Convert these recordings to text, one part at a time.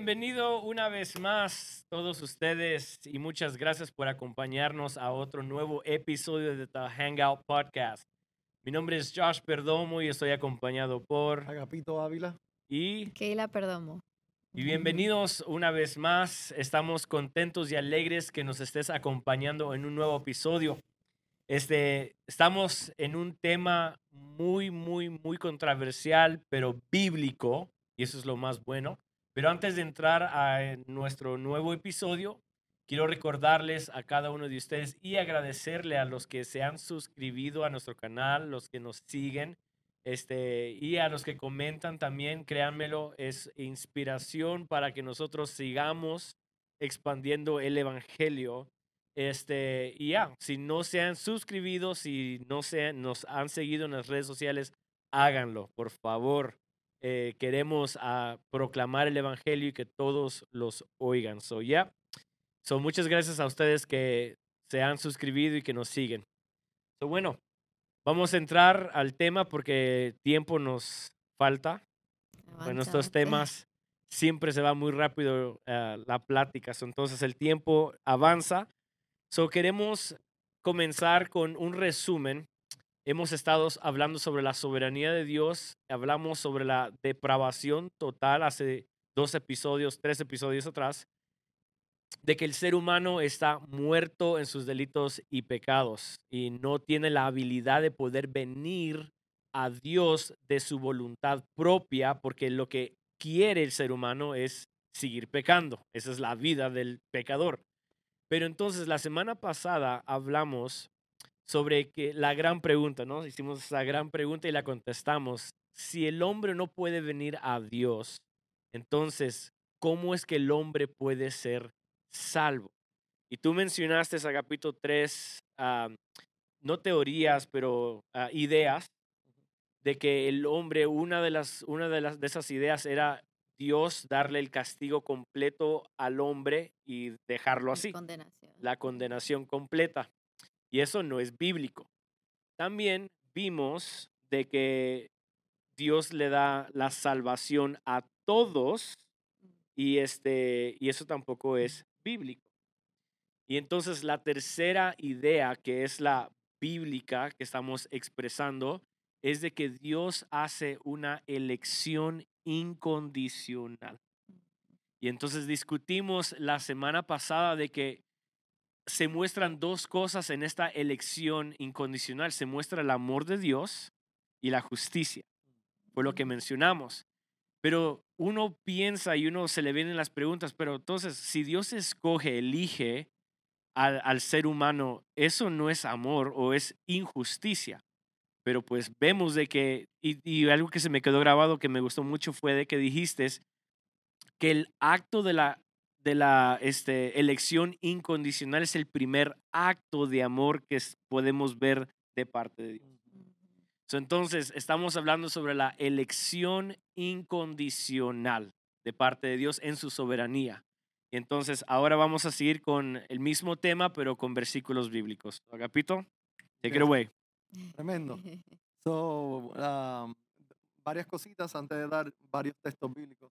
bienvenido una vez más todos ustedes y muchas gracias por acompañarnos a otro nuevo episodio de The Hangout Podcast. Mi nombre es Josh Perdomo y estoy acompañado por Agapito Ávila. y, Keila Perdomo. y bienvenidos una vez más. Estamos contentos y alegres que nos estés acompañando en un nuevo episodio. Este, estamos en un tema muy, muy, muy controversial, pero bíblico, y eso es lo más bueno. Pero antes de entrar a eh, nuestro nuevo episodio, quiero recordarles a cada uno de ustedes y agradecerle a los que se han suscribido a nuestro canal, los que nos siguen, este, y a los que comentan también, créanmelo, es inspiración para que nosotros sigamos expandiendo el evangelio. Este, y ya, si no se han suscribido, si no se nos han seguido en las redes sociales, háganlo, por favor. Eh, queremos ah, proclamar el evangelio y que todos los oigan. So, ya. So, muchas gracias a ustedes que se han suscribido y que nos siguen. So, bueno, vamos a entrar al tema porque tiempo nos falta. Bueno, estos temas siempre se va muy rápido ah, la plática, so, entonces el tiempo avanza. So, queremos comenzar con un resumen. Hemos estado hablando sobre la soberanía de Dios, hablamos sobre la depravación total hace dos episodios, tres episodios atrás, de que el ser humano está muerto en sus delitos y pecados y no tiene la habilidad de poder venir a Dios de su voluntad propia, porque lo que quiere el ser humano es seguir pecando. Esa es la vida del pecador. Pero entonces la semana pasada hablamos sobre que la gran pregunta, ¿no? Hicimos esa gran pregunta y la contestamos. Si el hombre no puede venir a Dios, entonces, ¿cómo es que el hombre puede ser salvo? Y tú mencionaste, Agapito 3, ah, no teorías, pero ah, ideas de que el hombre, una de, las, una de, las, de esas ideas era Dios darle el castigo completo al hombre y dejarlo así, Condenación. la condenación completa. Y eso no es bíblico. También vimos de que Dios le da la salvación a todos y, este, y eso tampoco es bíblico. Y entonces la tercera idea, que es la bíblica que estamos expresando, es de que Dios hace una elección incondicional. Y entonces discutimos la semana pasada de que se muestran dos cosas en esta elección incondicional. Se muestra el amor de Dios y la justicia. Fue lo que mencionamos. Pero uno piensa y uno se le vienen las preguntas, pero entonces, si Dios escoge, elige al, al ser humano, ¿eso no es amor o es injusticia? Pero pues vemos de que, y, y algo que se me quedó grabado que me gustó mucho fue de que dijiste que el acto de la, de la este, elección incondicional es el primer acto de amor que podemos ver de parte de Dios. So, entonces, estamos hablando sobre la elección incondicional de parte de Dios en su soberanía. Y entonces, ahora vamos a seguir con el mismo tema, pero con versículos bíblicos. Agapito, take it away. Tremendo. So, um, varias cositas antes de dar varios textos bíblicos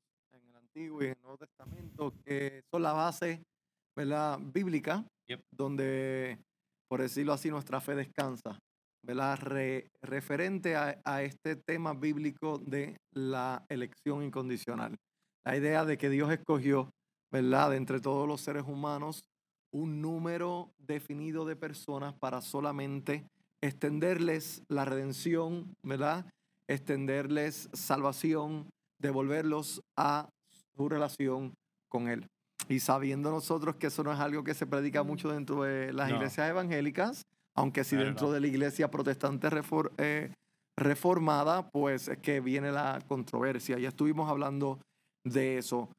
Antiguo y el Nuevo Testamento que son la base ¿verdad? bíblica Yep. donde, por decirlo así, nuestra fe descansa. ¿verdad? Re- referente a, a este tema bíblico de la elección incondicional. La idea de que Dios escogió, ¿verdad? De entre todos los seres humanos, un número definido de personas para solamente extenderles la redención, ¿verdad? Extenderles salvación, devolverlos a su relación con Él. Y sabiendo nosotros que eso no es algo que se predica mucho dentro de las No. iglesias evangélicas, aunque at dentro de la iglesia protestante refor- eh, reformada, pues es que viene la controversia. Ya estuvimos hablando de eso.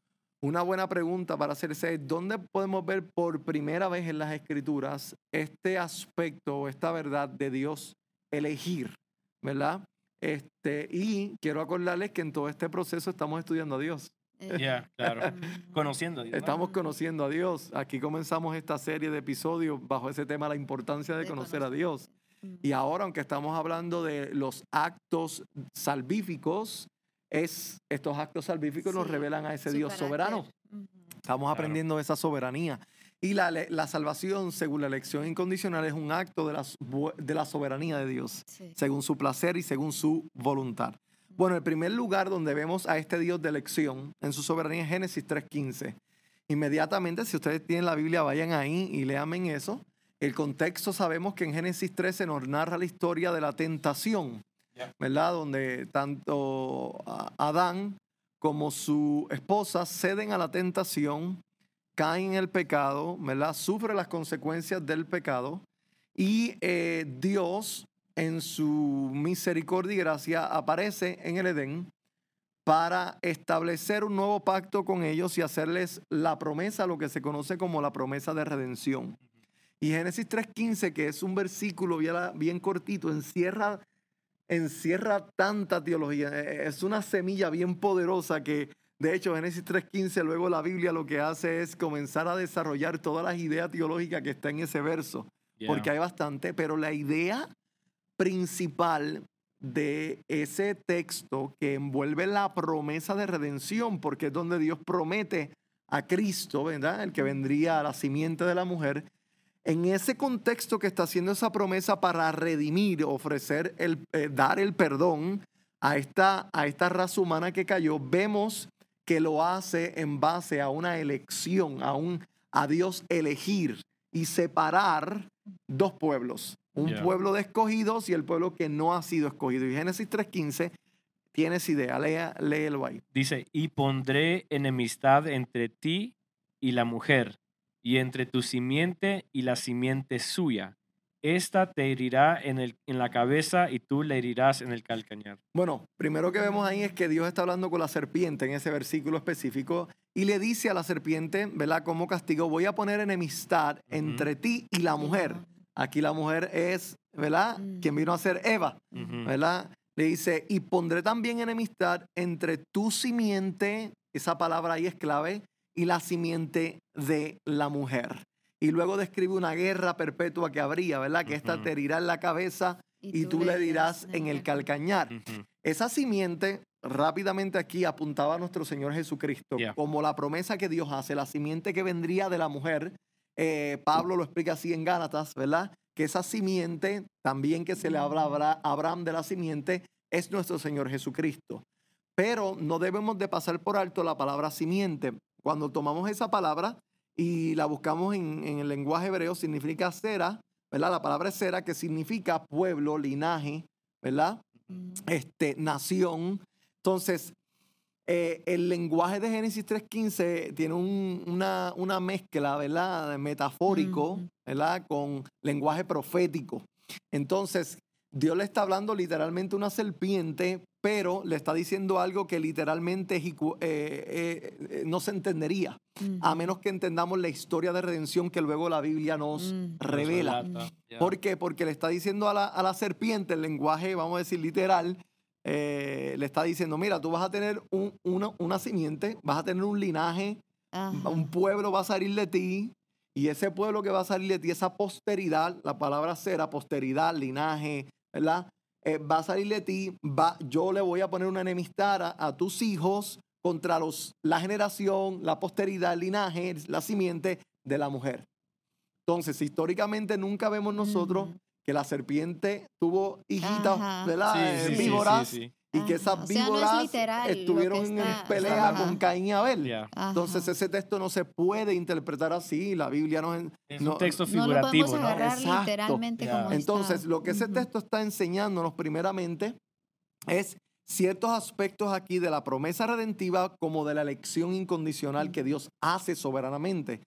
Una buena pregunta para hacerse es, ¿dónde podemos ver por primera vez en las escrituras este aspecto o esta verdad de Dios elegir, ¿verdad? Este, y quiero acordarles que en todo este proceso estamos estudiando a Dios. Ya, claro. mm, Conociendo a Dios. ¿no? Estamos conociendo a Dios. Aquí comenzamos esta serie de episodios bajo ese tema, la importancia de de conocer a. Dios. mm. Y ahora, aunque estamos hablando de los actos salvíficos, es, estos actos salvíficos nos revelan a ese Dios soberano. Estamos Claro. aprendiendo esa soberanía. Y la, la salvación, según la elección incondicional, es un acto de la, de la soberanía de Dios, Sí. según su placer y según su voluntad. Bueno, el primer lugar donde vemos a este Dios de elección en su soberanía es Génesis 3.15. Inmediatamente, si ustedes tienen la Biblia, vayan ahí y lean en eso. El contexto sabemos que en Génesis 13 nos narra la historia de la tentación. ¿verdad? Donde tanto Adán como su esposa ceden a la tentación, caen en el pecado, ¿verdad? Sufre las consecuencias del pecado y eh, Dios en su misericordia y gracia aparece en el Edén para establecer un nuevo pacto con ellos y hacerles la promesa, lo que se conoce como la promesa de redención. Y Génesis 3.15, que es un versículo bien, cortito, encierra, encierra tanta teología. Eh, Es una semilla bien poderosa que, de hecho, Génesis 3.15, luego la Biblia lo que hace es comenzar a desarrollar todas las ideas teológicas que está en ese verso Yeah. porque hay bastante, pero la idea principal de ese texto que envuelve la promesa de redención, porque es donde Dios promete a Cristo, ¿verdad? El que vendría a la simiente de la mujer. En ese contexto que está haciendo esa promesa para redimir, ofrecer, el, eh, dar el perdón a esta, a esta raza humana que cayó, vemos que lo hace en base a una elección, a, un, a Dios elegir y separar dos pueblos, un pueblo de escogidos y el pueblo que no ha sido escogido. Y Génesis 3.15, tienes idea, lea, léelo ahí. Dice, y pondré enemistad entre ti y la mujer, y entre tu simiente y la simiente suya. Esta te herirá en, el, en la cabeza y tú le herirás en el calcañar. Bueno, primero que vemos ahí es que Dios está hablando con la serpiente en ese versículo específico y le dice a la serpiente, ¿verdad? Como castigo, voy a poner enemistad entre ti y la mujer. Aquí la mujer es, ¿verdad? Mm. Quien vino a ser Eva, Ujú. ¿verdad? Le dice, y pondré también enemistad entre tu simiente, esa palabra ahí es clave, y la simiente de la mujer. Y luego describe una guerra perpetua que habría, ¿verdad? Que esta te herirá en la cabeza y tú le dirás en el calcañar. Esa simiente, rápidamente aquí apuntaba a nuestro Señor Jesucristo Yeah. como la promesa que Dios hace, la simiente que vendría de la mujer. Eh, Pablo lo explica así en Gálatas, ¿verdad? Que esa simiente, también que se le habla a Abra- a Abraham de la simiente, es nuestro Señor Jesucristo. Pero no debemos de pasar por alto la palabra simiente. Cuando tomamos esa palabra y la buscamos en, en el lenguaje hebreo, significa cera, ¿verdad? La palabra es cera, que significa pueblo, linaje, ¿verdad? Este, nación. Entonces, eh, el lenguaje de Génesis 3.15 tiene un- una, una mezcla, ¿verdad? Metafórico. ¿verdad? Con lenguaje profético. Entonces, Dios le está hablando literalmente a una serpiente, pero le está diciendo algo que literalmente eh, eh, eh, no se entendería, a menos que entendamos la historia de redención que luego la Biblia nos Mm. revela. Ya. ¿Por qué? Porque le está diciendo a la, a la serpiente, el lenguaje, vamos a decir, literal, eh, le está diciendo, mira, tú vas a tener un- una, una simiente, vas a tener un linaje, Ajá. un pueblo va a salir de ti, y ese pueblo que va a salir de ti, esa posteridad, la palabra será posteridad, linaje, ¿verdad? Eh, va a salir de ti, va, yo le voy a poner una enemistad a, a tus hijos contra los, la generación, la posteridad, el linaje, la simiente de la mujer. Entonces, históricamente nunca vemos nosotros. Que la serpiente tuvo hijitas, Ajá. ¿verdad? Sí, Eh, sí, víboras, sí, sí. y que esas o sea, no es víboras literal estuvieron en pelea Ajá. con Caín y Abel. Ya. Entonces ese texto no se puede interpretar así, la Biblia no es... No- un texto no lo figurativo, podemos ¿no? agarrar Exacto. literalmente Ya. como Entonces, está. lo que ese texto está enseñándonos primeramente es ciertos aspectos aquí de la promesa redentiva como de la elección incondicional que Dios hace soberanamente.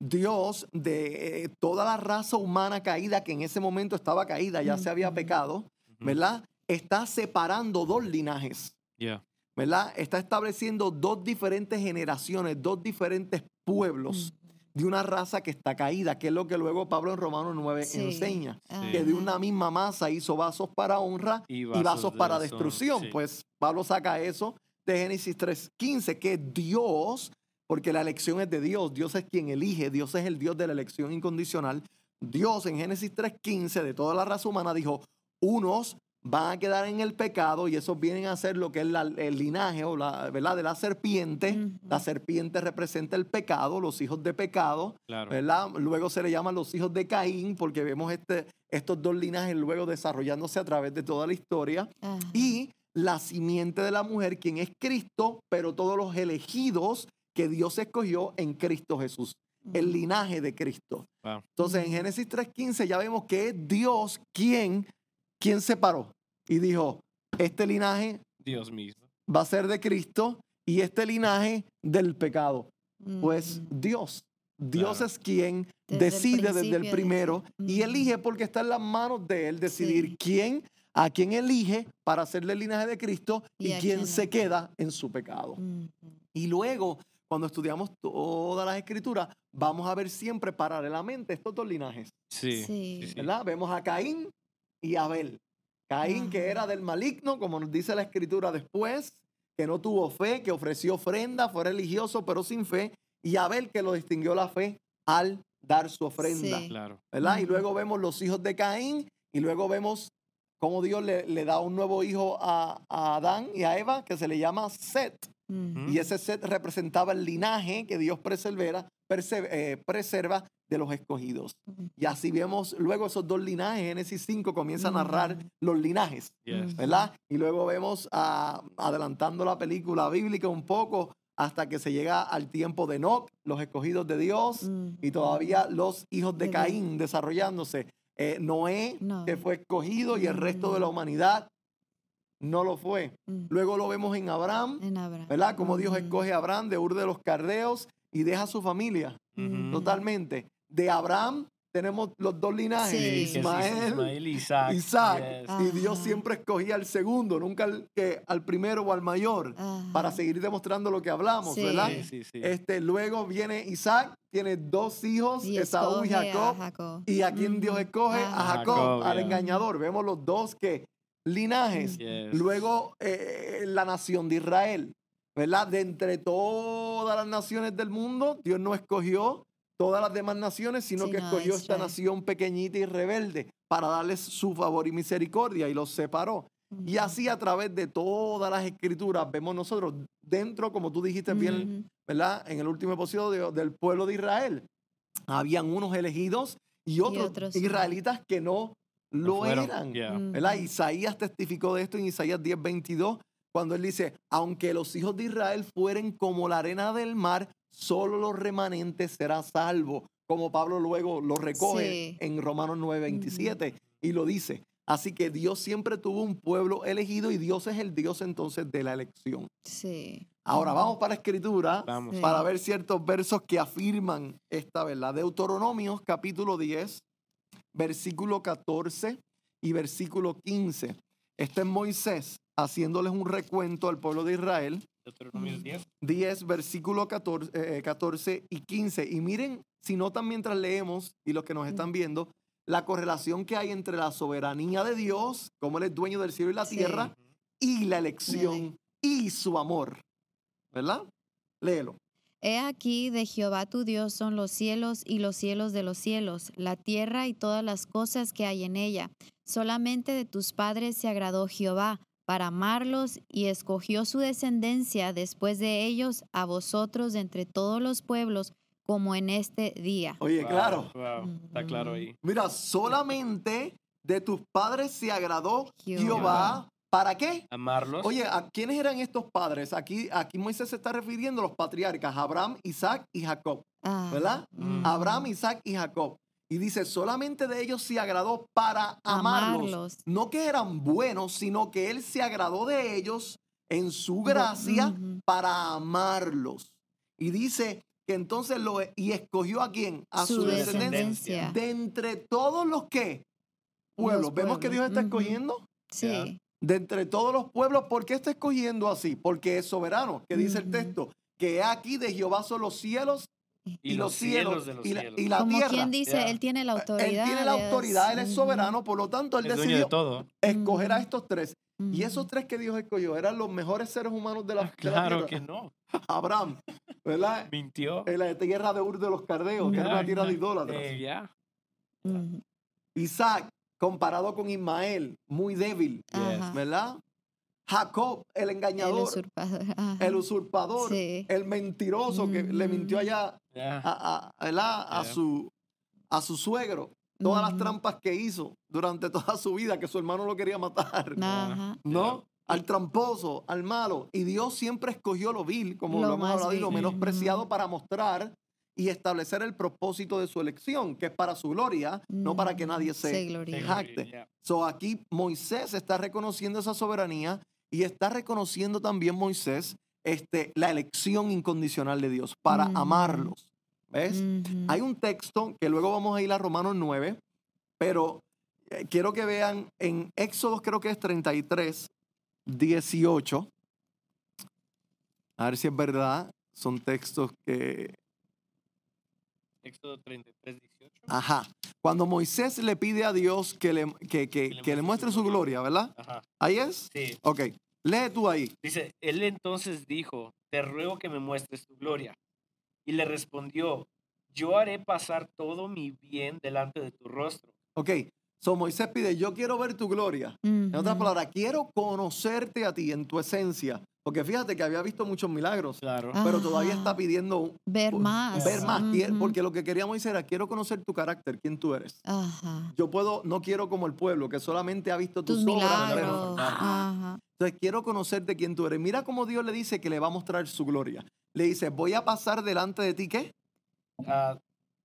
Dios de eh, toda la raza humana caída que en ese momento estaba caída, ya se había pecado. ¿verdad? Está separando dos linajes. Ya. ¿verdad? Está estableciendo dos diferentes generaciones, dos diferentes pueblos de una raza que está caída, que es lo que luego Pablo en Romanos 9 Sí. enseña. Ajá. Que de una misma masa hizo vasos para honra Y y vasos de para destrucción. sí. Pues Pablo saca eso de Génesis 3.15, que Dios, porque la elección es de Dios, Dios es quien elige, Dios es el Dios de la elección incondicional. Dios en Génesis 3.15 de toda la raza humana dijo, unos van a quedar en el pecado y esos vienen a ser lo que es la- el linaje o la, ¿verdad? de la serpiente. La Ujú. serpiente representa el pecado, los hijos de pecado, Claro. ¿verdad? Luego se le llaman los hijos de Caín porque vemos este, estos dos linajes luego desarrollándose a través de toda la historia. Ajá. Y la simiente de la mujer, quien es Cristo, pero todos los elegidos que Dios escogió en Cristo Jesús, el linaje de Cristo. Wow. Entonces en. Génesis 3.15 ya vemos que es Dios quien, quien separó y dijo, este linaje Dios mismo. va a ser de Cristo y este linaje del pecado. Pues. Dios. Dios Claro. es quien Desde el decide desde el primero y elige porque está en las manos de él decidir Sí. quién, a quién elige para hacerle el linaje de Cristo y, quién quién se queda en su pecado. Y luego, cuando estudiamos todas las escrituras, vamos a ver siempre paralelamente estos dos linajes. Sí. ¿verdad? Vemos a Caín y Abel. Caín, que era del maligno, como nos dice la escritura después, que no tuvo fe, que ofreció ofrenda, fue religioso, pero sin fe. Y Abel, que lo distinguió la fe al dar su ofrenda, Sí. Claro. ¿verdad? Y luego vemos los hijos de Caín y luego vemos cómo Dios le, le da un nuevo hijo a, a Adán y a Eva, que se le llama Set. Y ese set representaba el linaje que Dios preservera, perse- eh, preserva de los escogidos. Y así vemos luego esos dos linajes. Génesis 5 comienza a narrar los linajes, Yes. ¿verdad? Y luego vemos, ah, adelantando la película bíblica un poco, hasta que se llega al tiempo de Enoch, los escogidos de Dios, y todavía los hijos de Caín desarrollándose. Eh, Noé, No. que fue escogido, y el resto de la Mm. humanidad no lo fue. Ujú. Luego lo vemos en Abraham, En Abraham. ¿verdad? Como Dios Ujú. escoge a Abraham de Ur de los Cardeos y deja a su familia Ujú. totalmente. De Abraham tenemos los dos linajes, Sí. Ismael, Ismael y Isaac. Isaac. Yes. Y Dios siempre escogía al segundo, nunca al, que, al primero o al mayor, para seguir demostrando lo que hablamos, Sí. ¿verdad? Sí, sí, sí. Este, luego viene Isaac, tiene dos hijos, Y Esaú y Jacob. Jacob. ¿Y a quién Dios escoge? A A Jacob, Jacob, al yeah. engañador. Vemos los dos que linajes. Yes. Luego eh, la nación de Israel, ¿verdad? De entre todas las naciones del mundo, Dios no escogió todas las demás naciones, sino que escogió esta nación pequeñita y rebelde para darles su favor y misericordia y los separó. Y Ujú. así a través de todas las escrituras vemos nosotros dentro, como tú dijiste bien, Ujú. ¿verdad? En el último episodio del pueblo de Israel, habían unos elegidos y otros, otros israelitas que no lo fueron, eran. yeah. ¿verdad? Isaías testificó de esto en Isaías 10, 22, cuando él dice, aunque los hijos de Israel fueren como la arena del mar, solo los remanentes será salvo. Como Pablo luego lo recoge Sí. en Romanos 9, 27 y lo dice. Así que Dios siempre tuvo un pueblo elegido y Dios es el Dios entonces de la elección. Sí. Ahora vamos para la escritura Vamos. Para ver ciertos versos que afirman esta verdad. Deuteronomios capítulo 10, versículo 14 y versículo 15. Este es Moisés haciéndoles un recuento al pueblo de Israel. Deuteronomio Mm. 10. 10, versículo 14, eh, 14 y 15. Y miren, si notan mientras leemos y los que nos están viendo, la correlación que hay entre la soberanía de Dios, como Él es dueño del cielo y la Sí. tierra, y la elección y su amor. ¿Verdad? Léelo. He aquí de Jehová tu Dios son los cielos y los cielos de los cielos, la tierra y todas las cosas que hay en ella. Solamente de tus padres se agradó Jehová para amarlos y escogió su descendencia después de ellos a vosotros de entre todos los pueblos, como en este día. Oye, Wow, claro. wow, Está claro ahí. Mira, solamente de tus padres se agradó Jehová. Jehová. ¿Para qué? Amarlos. Oye, ¿a quiénes eran estos padres? Aquí, aquí Moisés se está refiriendo a los patriarcas, Abraham, Isaac y Jacob, Ah, ¿verdad? ujú. Abraham, Isaac y Jacob. Y dice, solamente de ellos se agradó para amarlos. Amarlos. No que eran buenos, sino que él se agradó de ellos en su gracia para amarlos. Y dice que entonces lo y escogió a quién? A su, Su descendencia. descendencia. De entre todos los que pueblos. Los Vemos que Dios está escogiendo Sí. De entre todos los pueblos. ¿Por qué está escogiendo así? Porque es soberano, que dice el texto, que aquí de Jehová son los cielos y, los cielos, de los y, la, cielos. y la Como tierra. quien dice, él tiene la él autoridad. tiene la autoridad, él es soberano, por lo tanto, él decidió de todo. escoger a estos tres. Y esos tres que Dios escogió eran los mejores seres humanos de la, de la Claro tierra. que no. Abraham, ¿verdad? Mintió. En la tierra de Ur de los Cardeos, que era una tierra de idólatras. eh. Isaac, comparado con Ismael, muy débil, Ajá. ¿verdad? Jacob, el El engañador, usurpador. el usurpador, Sí. el mentiroso que le mintió Mm. allá Yeah. a, a- ¿verdad? a su, a su suegro. Todas las trampas que hizo durante toda su vida, que su hermano lo quería matar. Ajá. ¿No? Al tramposo, al malo. Y Dios siempre escogió lo vil, como Lo lo, hemos más hablado, y lo menospreciado para mostrar y establecer el propósito de su elección, que es para su gloria, no para que Mm, nadie se, se gloríe. jacte. Yeah. So aquí Moisés está reconociendo esa soberanía y está reconociendo también Moisés este, la elección incondicional de Dios para Ujú. amarlos. ¿Ves? Ujú. Hay un texto que luego vamos a ir a Romanos 9, pero eh, quiero que vean en Éxodo, creo que es 33, 18. A ver si es verdad. Son textos que. Éxodo 33, 18. Ajá. Cuando Moisés le pide a Dios que le, que, que- que le muestre su gloria, ¿verdad? Ajá. Ahí es. Sí. Ok. Lee tú ahí. Dice, él entonces dijo, te ruego que me muestres tu gloria. Y le respondió, yo haré pasar todo mi bien delante de tu rostro. Ok. So Moisés pide, yo quiero ver tu gloria. En otras palabras, quiero conocerte a ti en tu esencia. Porque fíjate que había visto muchos milagros, Claro. pero todavía está pidiendo Ver más. ver más. Porque lo que quería Moisés era, quiero conocer tu carácter, quién tú eres. Ajá. Yo puedo, no quiero como el pueblo, que solamente ha visto tus, Tus obras. pero-. Ajá. Entonces quiero conocerte quién tú eres. Mira cómo Dios le dice que le va a mostrar su gloria. Le dice, voy a pasar delante de ti, ¿qué? Ah,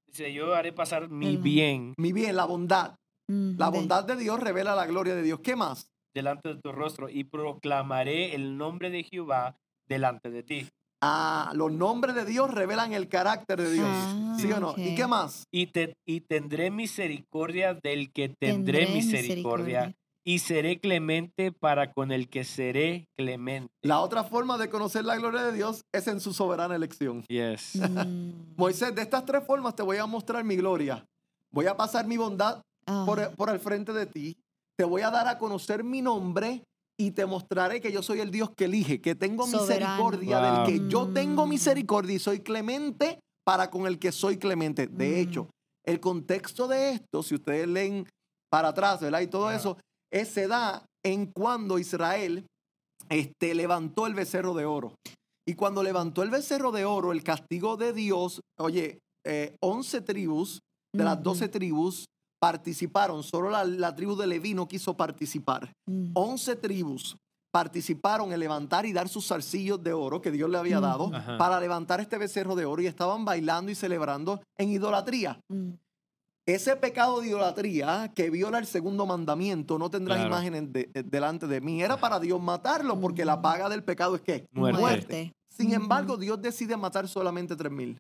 dice, yo haré pasar mi bien Mi bien, la bondad. La bondad de Dios revela la gloria de Dios. ¿Qué más? delante de tu rostro y proclamaré el nombre de Jehová delante de ti. Ah, los nombres de Dios revelan el carácter de Dios. Ah, ¿Sí o no? ¿Y qué más? Y, te, y tendré misericordia del que tendré, Tendré misericordia, misericordia. y seré clemente para con el que seré clemente. La otra forma de conocer la gloria de Dios es en su soberana elección. Yes. Mm. Moisés, de estas tres formas te voy a mostrar mi gloria. Voy a pasar mi bondad por, el frente de ti. Te voy a dar a conocer mi nombre y te mostraré que yo soy el Dios que elige, que tengo Soberano. misericordia Wow. del que yo tengo Mm. misericordia y soy clemente para con el que soy clemente. De Mm. hecho, el contexto de esto, si ustedes leen para atrás, ¿verdad? Y todo eso, es- se da en cuando Israel este, levantó el becerro de oro. Y cuando levantó el becerro de oro, el castigo de Dios, oye, eh, 11 tribus de las Ujú. 12 tribus participaron, solo la, la tribu de Leví no quiso participar. Mm. 11 tribus participaron en levantar y dar sus zarcillos de oro que Dios le había dado Ujú. Ajá. para levantar este becerro de oro y estaban bailando y celebrando en idolatría. Mm. Ese pecado de idolatría que viola el segundo mandamiento, no tendrás Claro. imágenes de- eh, delante de mí, era para Dios matarlo porque la paga del pecado es que Muerte. sin Ujú. embargo, Dios decide matar solamente tres mil.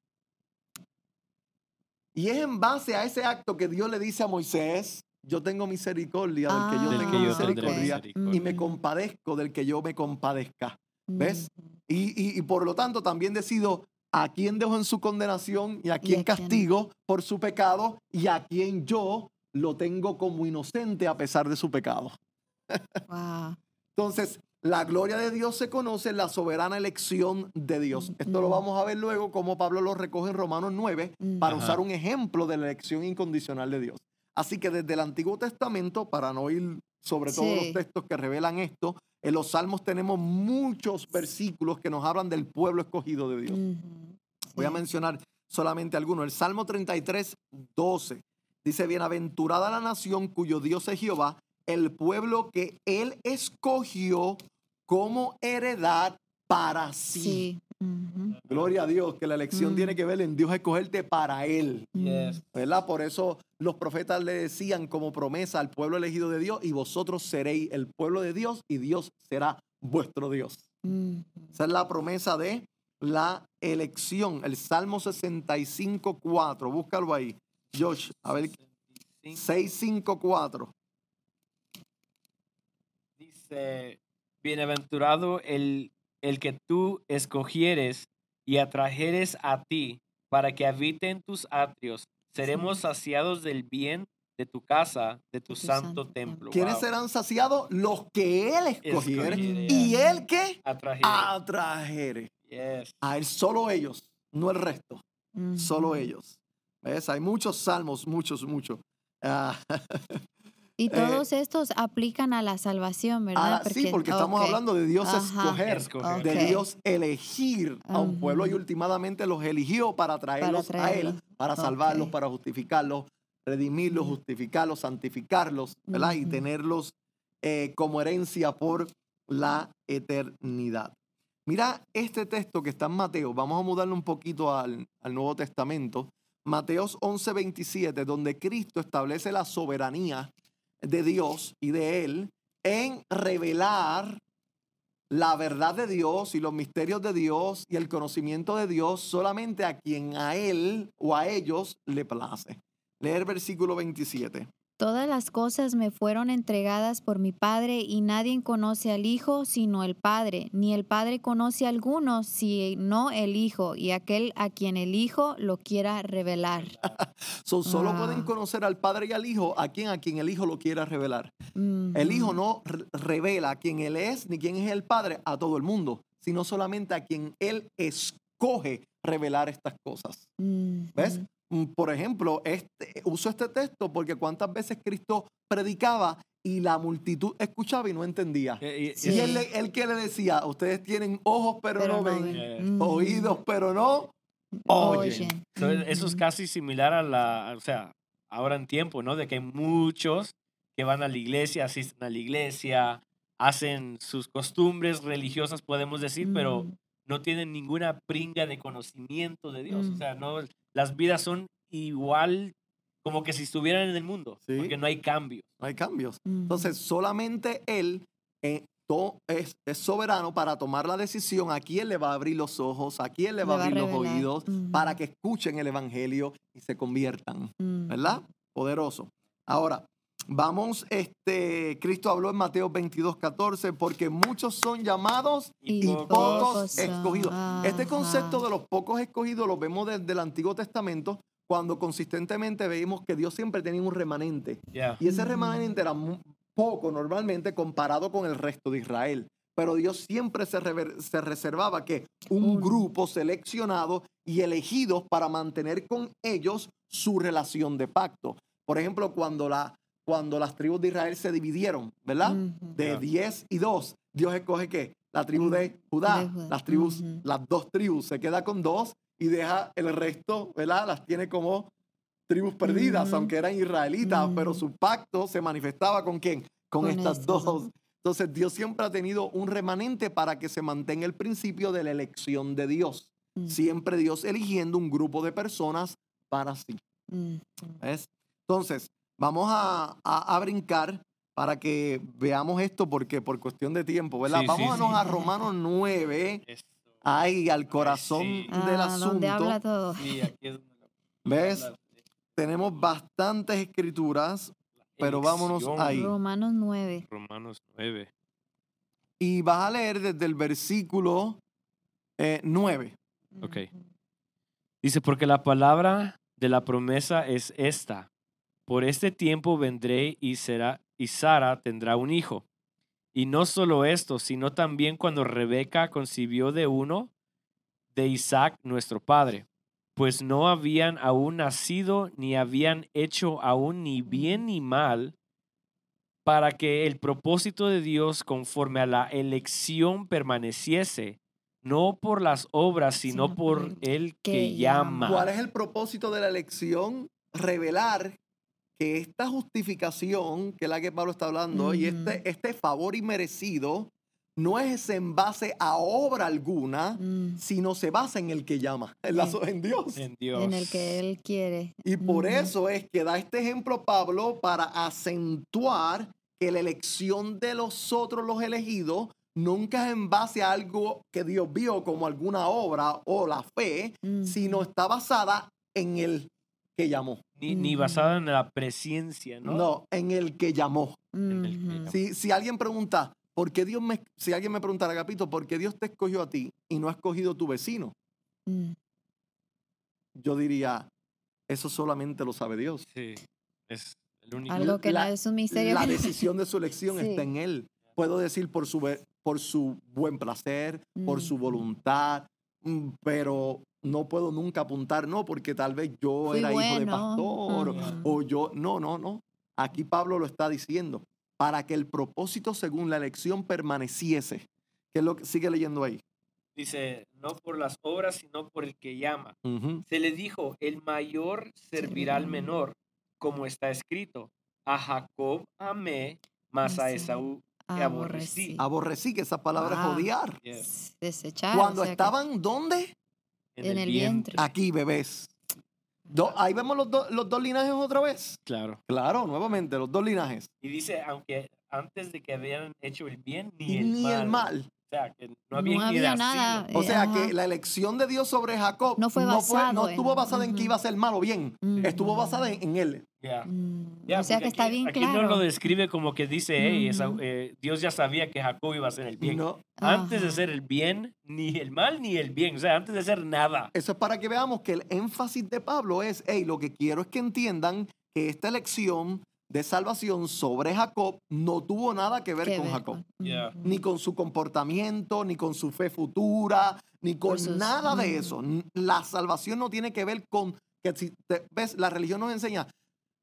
Y es en base a ese acto que Dios le dice a Moisés, yo tengo misericordia del que yo Ah, Del tengo que yo tendré misericordia misericordia. y me compadezco del que yo me compadezca. ¿Ves? Ujú. Y, y- y por lo tanto también decido a quién dejo en su condenación y a quién a quién. castigo por su pecado y a quién yo lo tengo como inocente a pesar de su pecado. Wow. Entonces, la gloria de Dios se conoce en la soberana elección de Dios. Esto lo vamos a ver luego como Pablo lo recoge en Romanos 9 para Ujú. usar un ejemplo de la elección incondicional de Dios. Así que desde el Antiguo Testamento, para no ir sobre todos Sí. los textos que revelan esto, en los Salmos tenemos muchos versículos que nos hablan del pueblo escogido de Dios. Voy a mencionar solamente algunos. El Salmo 33, 12 dice, bienaventurada la nación cuyo Dios es Jehová, el pueblo que él escogió como heredad para sí. Gloria a Dios, que la elección Mm. tiene que ver en Dios escogerte para él. Yes. ¿Verdad? Por eso los profetas le decían como promesa al pueblo elegido de Dios, y vosotros seréis el pueblo de Dios y Dios será vuestro Dios. Esa es la promesa de la elección. El Salmo 65, 4. Búscalo ahí. Josh, a ver, 654. Dice, bienaventurado el, el que tú escogieres y atrajeres a ti para que habite en tus atrios. Seremos saciados del bien de tu casa, de tu, tu santo, santo templo. ¿Quiénes Wow. serán saciados? Los que él escogiere. Escogiere, ¿Y él qué? Atrajeres. Atrajere. Yes. A él solo ellos, no el resto. Solo Ujú. ellos. ¿Ves? Hay muchos salmos, muchos, muchos. Ah, Y Eh, todos estos aplican a la salvación, ¿verdad? Ah, sí, porque estamos hablando de Dios Ajá. escoger, Escoger. de Ok. Dios elegir a un pueblo y últimamente los eligió para traerlos a Él, para salvarlos, Ok. para justificarlos, redimirlos, Ujú. justificarlos, santificarlos, ¿verdad? Y Ujú. tenerlos eh, como herencia por la eternidad. Mira este texto que está en Mateo, vamos a mudarlo un poquito al, al Nuevo Testamento. Mateos 11:27, donde Cristo establece la soberanía de Dios y de Él en revelar la verdad de Dios y los misterios de Dios y el conocimiento de Dios solamente a quien a Él o a ellos le place. Leer versículo 27. Todas las cosas me fueron entregadas por mi Padre y nadie conoce al Hijo sino el Padre, ni el Padre conoce a alguno sino el Hijo y aquel a quien el Hijo lo quiera revelar. So, solo Ah. pueden conocer al Padre y al Hijo a quien a quien el Hijo lo quiera revelar. El Hijo no re- revela quién Él es ni quién es el Padre a todo el mundo, sino solamente a quien Él escoge revelar estas cosas. ¿Ves? Por ejemplo, este, uso este texto porque cuántas veces Cristo predicaba y la multitud escuchaba y no entendía. Eh, y- Sí. Y él, le- él que le decía, ustedes tienen ojos pero, Pero no no ven, ven. Ujú. oídos pero no oyen. So, e- Eso es casi similar a la, o sea, ahora en tiempo, ¿no? De que hay muchos que van a la iglesia, asisten a la iglesia, hacen sus costumbres religiosas, podemos decir, pero Ujú. no tienen ninguna pringa de conocimiento de Dios. O Mm. sea, no, las vidas son igual como que si estuvieran en el mundo, Sí. porque no hay cambio. No hay cambios. Entonces, solamente Él eh, to- es, es soberano para tomar la decisión a quién le va a abrir los ojos, a quién le va a abrir los oídos, para que escuchen el Evangelio y se conviertan. ¿verdad? Poderoso. Ahora, vamos, este, Cristo habló en Mateo 22, 14, porque muchos son llamados Y y pocos escogidos. Este concepto de los pocos escogidos lo vemos desde el Antiguo Testamento, cuando consistentemente veíamos que Dios siempre tenía un remanente. Y ese remanente era mu- poco normalmente comparado con el resto de Israel. Pero Dios siempre se, rever- se reservaba que un Un- grupo seleccionado y elegidos para mantener con ellos su relación de pacto. Por ejemplo, cuando, la, cuando las tribus de Israel se dividieron, ¿verdad? De Ya. 10 y 2, Dios escoge qué? La tribu de Judá. De Judá. Las tribus, las dos tribus, se queda con dos y deja el resto, ¿verdad? Las tiene como tribus perdidas, aunque eran israelitas, pero su pacto se manifestaba con quién? Con, Con estas dos. dos. Entonces Dios siempre ha tenido un remanente para que se mantenga el principio de la elección de Dios. Siempre Dios eligiendo un grupo de personas para sí. ¿ves? Entonces, vamos a, a- a brincar para que veamos esto porque por cuestión de tiempo, ¿verdad? Sí, sí, Vámonos sí. a Romanos 9, Eso. ahí al corazón sí. del Ah, donde habla asunto. todo. Sí, aquí es donde la- ¿Ves? Tenemos bastantes escrituras pero vámonos ahí. Romanos 9. Romanos 9. y vas a leer desde el versículo eh, 9. Ok. Dice, porque la palabra de la promesa es esta. Por este tiempo vendré y será y Sara tendrá un hijo. Y no solo esto, sino también cuando Rebeca concibió de uno de Isaac nuestro padre, pues no habían aún nacido ni habían hecho aún ni bien ni mal, para que el propósito de Dios conforme a la elección permaneciese, no por las obras, sino, Sino por el que, que llama. llama. ¿Cuál es el propósito de la elección? Revelar que esta justificación, que es la que Pablo está hablando, y este, este favor inmerecido, no es en base a obra alguna, Mm, sino se basa en el que llama, en, la en Dios. En Dios. En el que Él quiere. Y por eso es que da este ejemplo Pablo para acentuar que la elección de los otros, los elegidos, nunca es en base a algo que Dios vio como alguna obra o la fe, sino está basada en el que llamó. Ni, ni Ujú. basada en la presencia, ¿no? No, en el que llamó. el que. Si, si alguien pregunta, ¿por qué Dios me, si alguien me preguntara, Agapito, ¿por qué Dios te escogió a ti y no ha escogido tu vecino? Mm, Yo diría, eso solamente lo sabe Dios. Sí. Es el único. Algo que La- no es un misterio. La decisión de su elección Sí. está en él. Puedo decir por su, por su buen placer, por su Mm. voluntad, mm, pero no puedo nunca apuntar, no, porque tal vez yo Fui era hijo de pastor Ujú. o yo, no, no, no. Aquí Pablo lo está diciendo, para que el propósito según la elección permaneciese. ¿Qué es lo que sigue leyendo ahí? Dice, no por las obras, sino por el que llama. Se le dijo, el mayor servirá al menor, como está escrito. A Jacob amé, mas a Mas a Esaú que aborrecí. Aborrecí, que esa palabra Ah. es odiar. Yes. Desechar. Cuando o sea que- estaban, ¿dónde? En el vientre. Aquí, bebés. Do- ahí vemos los, do- los dos linajes otra vez. Claro. Claro, nuevamente, los dos linajes. Y dice, aunque antes de que habían hecho el bien, ni, Ni, el, el mal. Sea, que no No había, ni había nada. O Eh, sea ajá. que la elección de Dios sobre Jacob No fue no, basado no en- estuvo basada en que iba a ser mal o bien. Estuvo Ujú. basada en, en él. Ya. Mm, Ya, o sea que está aquí- bien aquí claro. no lo describe como que dice, hey, Ujú. eh, Dios ya sabía que Jacob iba a hacer el bien. No, Antes de Ajá. hacer el bien, ni el mal ni el bien. O sea, antes de hacer nada. Eso es para que veamos que el énfasis de Pablo es, hey, lo que quiero es que entiendan que esta elección de salvación sobre Jacob no tuvo nada que ver con ver Jacob. Ni con su comportamiento, ni con su fe futura, ni con nada de eso. La salvación no tiene que ver con que si te- ves, la religión nos enseña,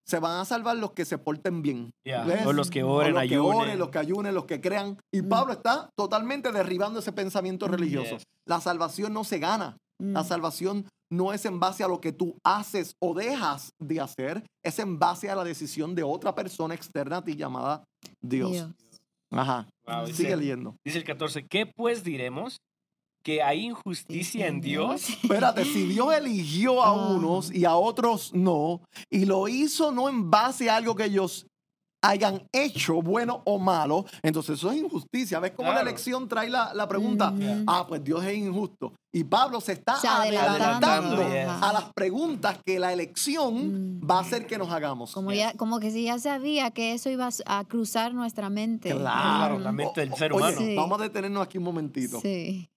se van a salvar los que se porten bien. Ya. ¿Ves? O los que O oren, los que ayunen. oren, los que ayunen, los que crean. Y Mm. Pablo está totalmente derribando ese pensamiento religioso. Yes. La salvación no se gana. La salvación no es en base a lo que tú haces o dejas de hacer, es en base a la decisión de otra persona externa a ti llamada Dios. Dios. Ajá. Wow, dice- Sigue leyendo. Dice el 14, ¿qué pues diremos? ¿Que hay injusticia en Dios? Espérate, si Dios eligió a Ah. unos y a otros no, y lo hizo no en base a algo que ellos hayan hecho, bueno o malo, entonces eso es injusticia. ¿Ves cómo la elección trae la, la pregunta? Ah, pues Dios es injusto. Y Pablo se está Se adelantando, adelantando, yes. a las preguntas que la elección Mm. va a hacer que nos hagamos. Como, Yes. ya, como que si ya sabía que eso iba a cruzar nuestra mente. Claro, la Ujú. mente del ser Oye, humano. Sí. Vamos a detenernos aquí un momentito. Sí.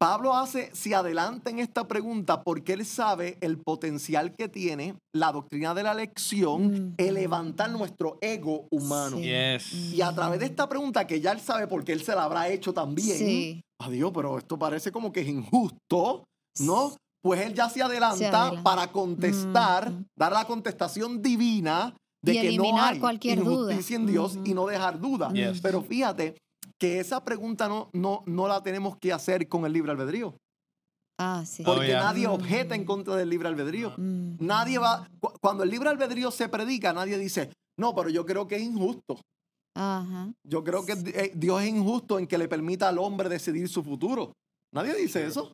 Pablo hace, se adelanta en esta pregunta porque él sabe el potencial que tiene la doctrina de la elección, Mm. el levantar nuestro ego humano. Sí. Yes. Y a través de esta pregunta que ya él sabe porque él se la habrá hecho también, Sí. adiós, pero esto parece como que es injusto, ¿no? Pues él ya se adelanta, Se adelanta. para contestar, dar la contestación divina de Y que no hay cualquier duda. injusticia en Dios y no dejar duda. Yes. Pero fíjate que esa pregunta no, no, no la tenemos que hacer con el libre albedrío. Ah, sí. Oh, Porque yeah. nadie objeta en contra del libre albedrío. Mm. Nadie va, cu- cuando el libre albedrío se predica, nadie dice, no, pero yo creo que es injusto. Ajá. Yo creo que eh, Dios es injusto en que le permita al hombre decidir su futuro. Nadie dice eso.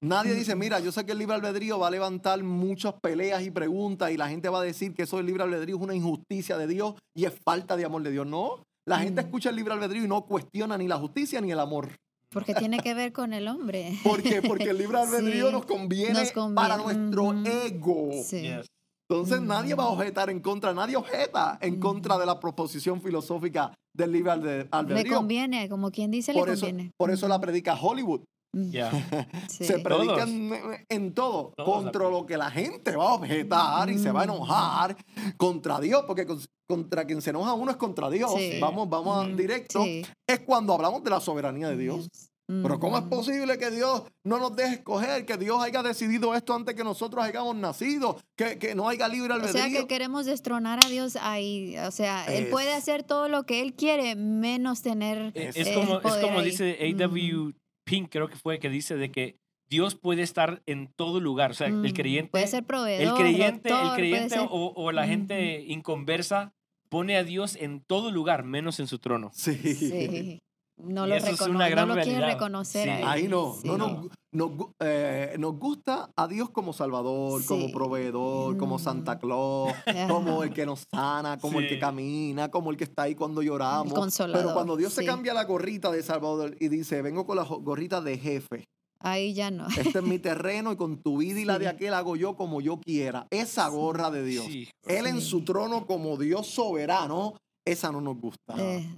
Nadie dice, mira, yo sé que el libre albedrío va a levantar muchas peleas y preguntas y la gente va a decir que eso del libre albedrío es una injusticia de Dios y es falta de amor de Dios. No, la gente Mm. escucha el libre albedrío y no cuestiona ni la justicia ni el amor. Porque tiene que ver con el hombre. ¿Por qué? Porque el libre albedrío Sí, nos, conviene nos conviene, para nuestro ego. Sí. Yes. Entonces nadie va a objetar en contra, nadie objeta en Mm. contra de la proposición filosófica del libre albe- Le albedrío. conviene, como quien dice, Por le eso, conviene. por eso la predica Hollywood. Mm. Ya. Sí. Se predica Todos. en, en todo, Todos contra predican. lo que la gente va a objetar y se va a Mm. enojar contra Dios, porque con- contra quien se enoja uno es contra Dios. Sí. Vamos, vamos a Mm, directo. sí. Es cuando hablamos de la soberanía de Dios. Yes. Pero ¿cómo es Mm. posible que Dios no nos deje escoger, que Dios haya decidido esto antes que nosotros hayamos nacido, que, que no haya libre O albedrío? sea que queremos destronar a Dios ahí. O sea, él Es- puede hacer todo lo que él quiere, menos tener. Es, Es- es como, es poder como ahí. dice A.W. Pink, creo que fue, que dice de que Dios puede estar en todo lugar. O sea, el Mm, creyente, Puede ser proveedor. el creyente, doctor, el creyente ser- o, o la gente inconversa pone a Dios en todo lugar, menos en su trono. Sí. Sí. No Y lo, eso es una gran no lo quiere reconocer. Sí. ahí. Ahí no, Sí. no, nos, nos gu- eh, nos gusta a Dios como Salvador, como proveedor, como Mm. Santa Claus, como el que nos sana, como el que camina, como el que está ahí cuando lloramos. Pero consolador, cuando Dios se cambia la gorrita de Salvador y dice, vengo con la gorrita de jefe, Ahí ya no. este es mi terreno y con tu vida y la de aquel hago yo como yo quiera. Esa gorra de Dios. Sí. Él en su trono como Dios soberano, esa no nos gusta. Eh,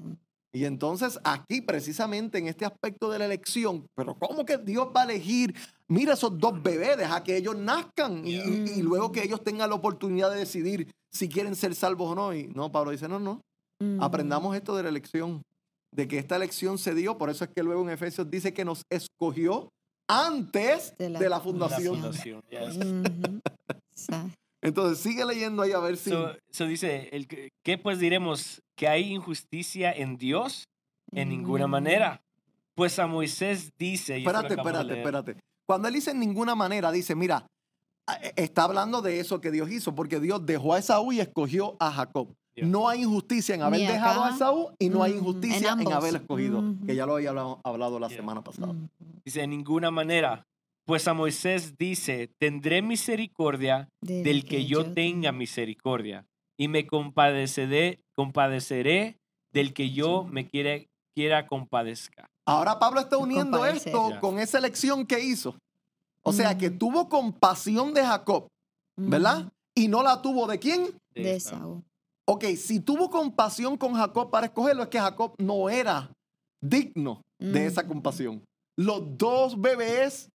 Y entonces aquí precisamente en este aspecto de la elección, pero ¿cómo que Dios va a elegir? Mira esos dos bebés, deja que ellos nazcan y, y- y luego que ellos tengan la oportunidad de decidir si quieren ser salvos o no. Y no, Pablo dice, no, no, mm, aprendamos esto de la elección, de que esta elección se dio, por eso es que luego en Efesios dice que nos escogió antes de De la, la La fundación. fundación, yes. O sea, Entonces sigue leyendo ahí a ver si... So, so dice, el, ¿qué pues diremos? ¿Que hay injusticia en Dios? En ninguna Mm. manera. Pues a Moisés dice... y espérate, espérate, espérate. Cuando él dice en ninguna manera, dice, mira, e- está hablando de eso que Dios hizo, porque Dios dejó a Esaú y escogió a Jacob. Yeah. No hay injusticia en haber dejado a. Esaú y no hay en injusticia en, haber escogido, Ujú. que ya lo había hablado, hablado la Yeah. semana pasada. Mm. Dice, en ninguna manera. Pues a Moisés dice, tendré misericordia del que yo tenga misericordia y me compadeceré, compadeceré del que yo me quiere, quiera compadezca. Ahora Pablo está uniendo Compadecer. esto con esa elección que hizo. O sea, que tuvo compasión de Jacob, ¿verdad? Y no la tuvo de quién? De Esaú. Ok, si tuvo compasión con Jacob para escogerlo, es que Jacob no era digno de esa compasión. Los dos bebés